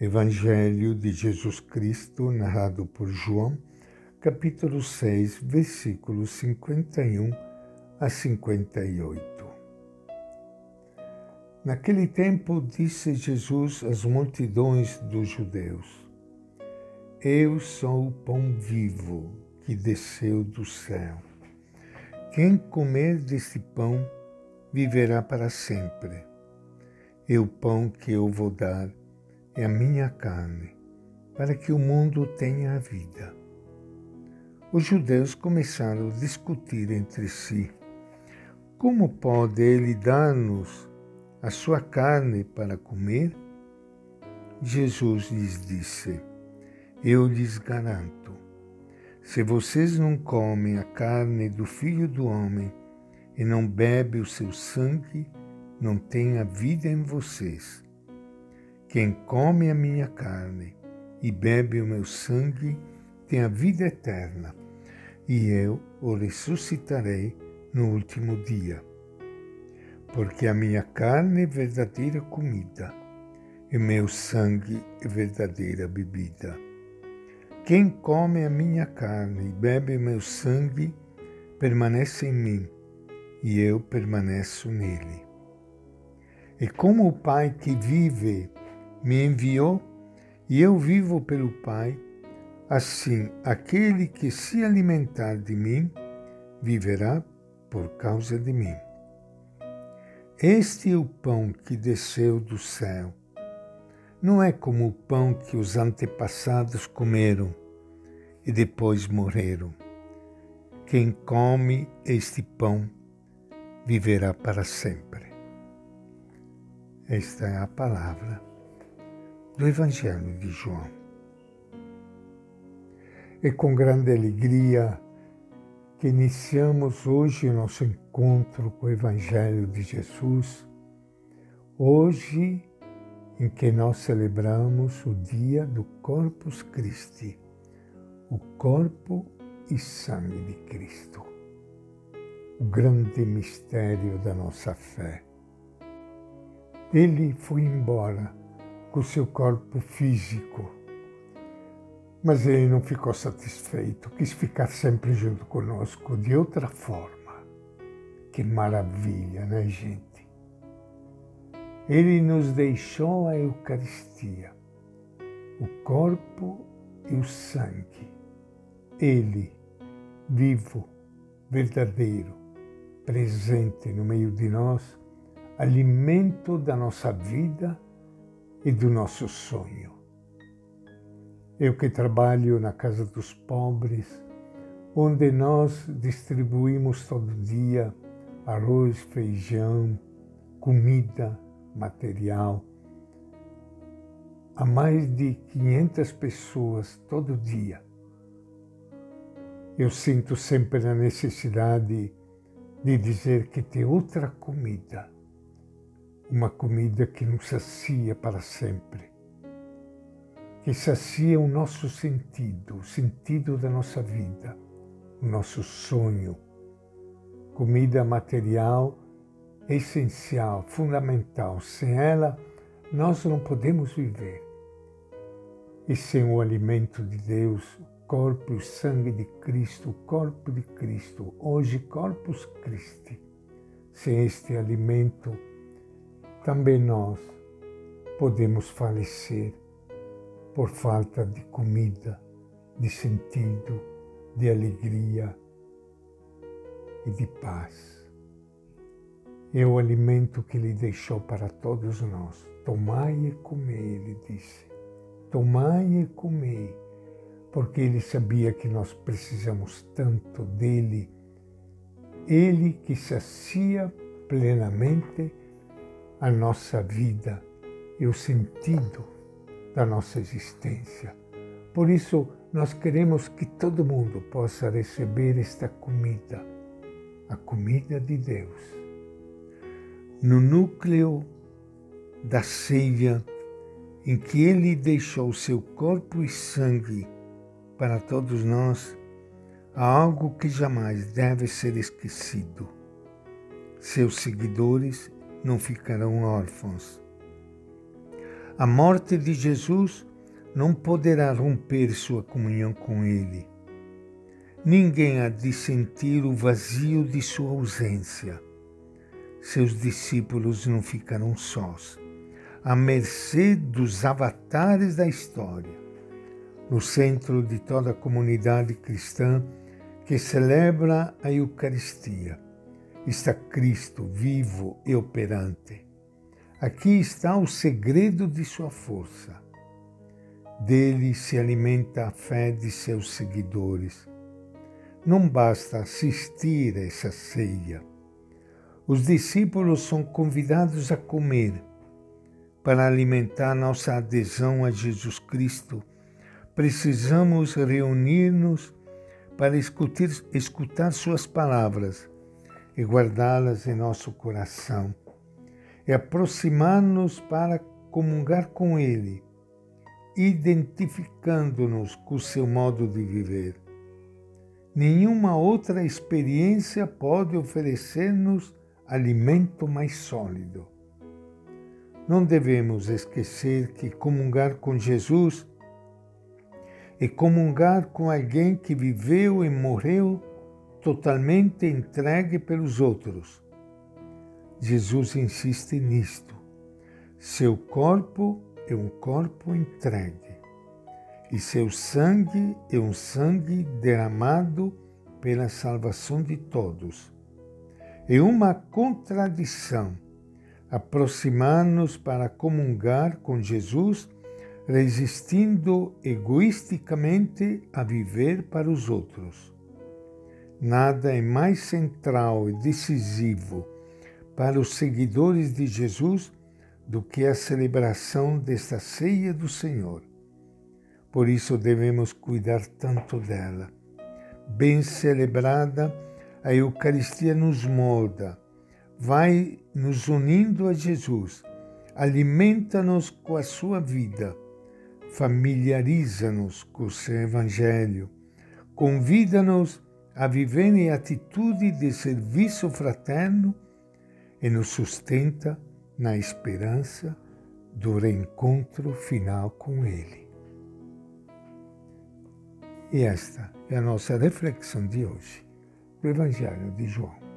Evangelho de Jesus Cristo, narrado por João, capítulo 6, versículos 51 a 58. Naquele tempo disse Jesus às multidões dos judeus: Eu sou o pão vivo que desceu do céu. Quem comer deste pão viverá para sempre. E o pão que eu vou dar é a minha carne, para que o mundo tenha a vida. Os judeus começaram a discutir entre si. Como pode ele dar-nos a sua carne para comer? Jesus lhes disse: Eu lhes garanto, se vocês não comem a carne do Filho do Homem e não bebem o seu sangue, não tem a vida em vocês. Quem come a minha carne e bebe o meu sangue tem a vida eterna, e eu o ressuscitarei no último dia. Porque a minha carne é verdadeira comida, e meu sangue é verdadeira bebida. Quem come a minha carne e bebe o meu sangue permanece em mim, e eu permaneço nele. E como o Pai que vive me enviou e eu vivo pelo Pai, assim aquele que se alimentar de mim viverá por causa de mim. Este é o pão que desceu do céu. Não é como o pão que os antepassados comeram e depois morreram. Quem come este pão viverá para sempre. Esta é a palavra do Evangelho de João. É com grande alegria que iniciamos hoje o nosso encontro com o Evangelho de Jesus, hoje em que nós celebramos o dia do Corpus Christi, o corpo e sangue de Cristo, o grande mistério da nossa fé. Ele foi embora com seu corpo físico. Mas ele não ficou satisfeito, quis ficar sempre junto conosco de outra forma. Que maravilha, né, gente? Ele nos deixou a Eucaristia, o corpo e o sangue. Ele, vivo, verdadeiro, presente no meio de nós, alimento da nossa vida e do nosso sonho. Eu que trabalho na Casa dos Pobres, onde nós distribuímos todo dia arroz, feijão, comida, material, a mais de 500 pessoas todo dia. Eu sinto sempre a necessidade de dizer que tem outra comida uma comida que nos sacia para sempre, que sacia o nosso sentido, o sentido da nossa vida, o nosso sonho. Comida material essencial, fundamental. Sem ela, nós não podemos viver. E sem o alimento de Deus, o corpo e o sangue de Cristo, o corpo de Cristo, hoje Corpus Christi, sem este alimento, também nós podemos falecer por falta de comida, de sentido, de alegria e de paz. É o alimento que ele deixou para todos nós. Tomai e comei, ele disse. Tomai e comei, porque ele sabia que nós precisamos tanto dele. Ele que sacia plenamente a nossa vida e o sentido da nossa existência. Por isso, nós queremos que todo mundo possa receber esta comida, a comida de Deus. No núcleo da ceia em que Ele deixou seu corpo e sangue para todos nós, há algo que jamais deve ser esquecido. Seus seguidores não ficarão órfãos. A morte de Jesus não poderá romper sua comunhão com Ele. Ninguém há de sentir o vazio de sua ausência. Seus discípulos não ficarão sós, à mercê dos avatares da história. No centro de toda a comunidade cristã que celebra a Eucaristia, está Cristo vivo e operante. Aqui está o segredo de sua força. Dele se alimenta a fé de seus seguidores. Não basta assistir a essa ceia. Os discípulos são convidados a comer. Para alimentar nossa adesão a Jesus Cristo, precisamos reunir-nos para escutar, escutar Suas palavras e guardá-las em nosso coração, e aproximar-nos para comungar com Ele, identificando-nos com o seu modo de viver. Nenhuma outra experiência pode oferecer-nos alimento mais sólido. Não devemos esquecer que comungar com Jesus é comungar com alguém que viveu e morreu totalmente entregue pelos outros. Jesus insiste nisto. Seu corpo é um corpo entregue e seu sangue é um sangue derramado pela salvação de todos. É uma contradição aproximar-nos para comungar com Jesus, resistindo egoisticamente a viver para os outros. Nada é mais central e decisivo para os seguidores de Jesus do que a celebração desta ceia do Senhor. Por isso devemos cuidar tanto dela. Bem celebrada, a Eucaristia nos molda, vai nos unindo a Jesus, alimenta-nos com a sua vida, familiariza-nos com o seu Evangelho, convida-nos a viver em atitude de serviço fraterno e nos sustenta na esperança do reencontro final com Ele. E esta é a nossa reflexão de hoje do Evangelho de João.